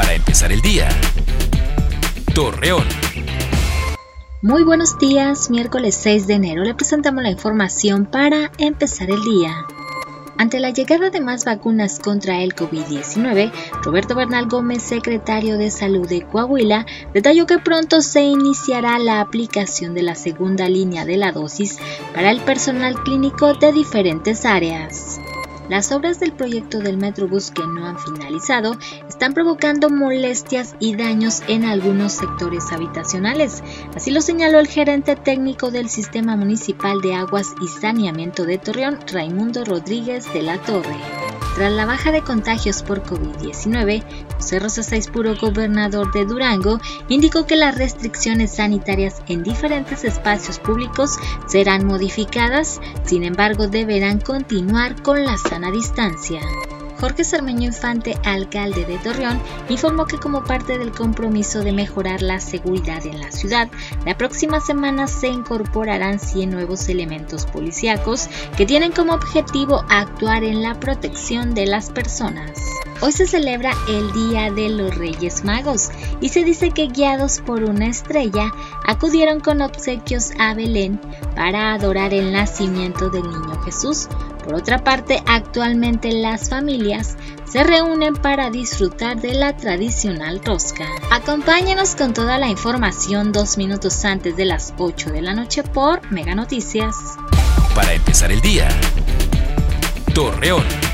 Para empezar el día. Torreón. Muy buenos días, miércoles 6 de enero le presentamos la información para empezar el día. Ante la llegada de más vacunas contra el COVID-19, Roberto Bernal Gómez, secretario de Salud de Coahuila, detalló que pronto se iniciará la aplicación de la segunda línea de la dosis para el personal clínico de diferentes áreas. Las obras del proyecto del Metrobús que no han finalizado están provocando molestias y daños en algunos sectores habitacionales. Así lo señaló el gerente técnico del Sistema Municipal de Aguas y Saneamiento de Torreón, Raimundo Rodríguez de la Torre. Tras la baja de contagios por COVID-19, José Rosa Puro, gobernador de Durango, indicó que las restricciones sanitarias en diferentes espacios públicos serán modificadas, sin embargo deberán continuar con la sana distancia. Jorge Sarmeño Infante, alcalde de Torreón, informó que como parte del compromiso de mejorar la seguridad en la ciudad, la próxima semana se incorporarán 100 nuevos elementos policíacos que tienen como objetivo actuar en la protección de las personas. Hoy se celebra el Día de los Reyes Magos y se dice que guiados por una estrella acudieron con obsequios a Belén para adorar el nacimiento del niño Jesús. Por otra parte, actualmente las familias se reúnen para disfrutar de la tradicional rosca. Acompáñenos con toda la información dos minutos antes de las 8 de la noche por Mega Noticias. Para empezar el día, Torreón.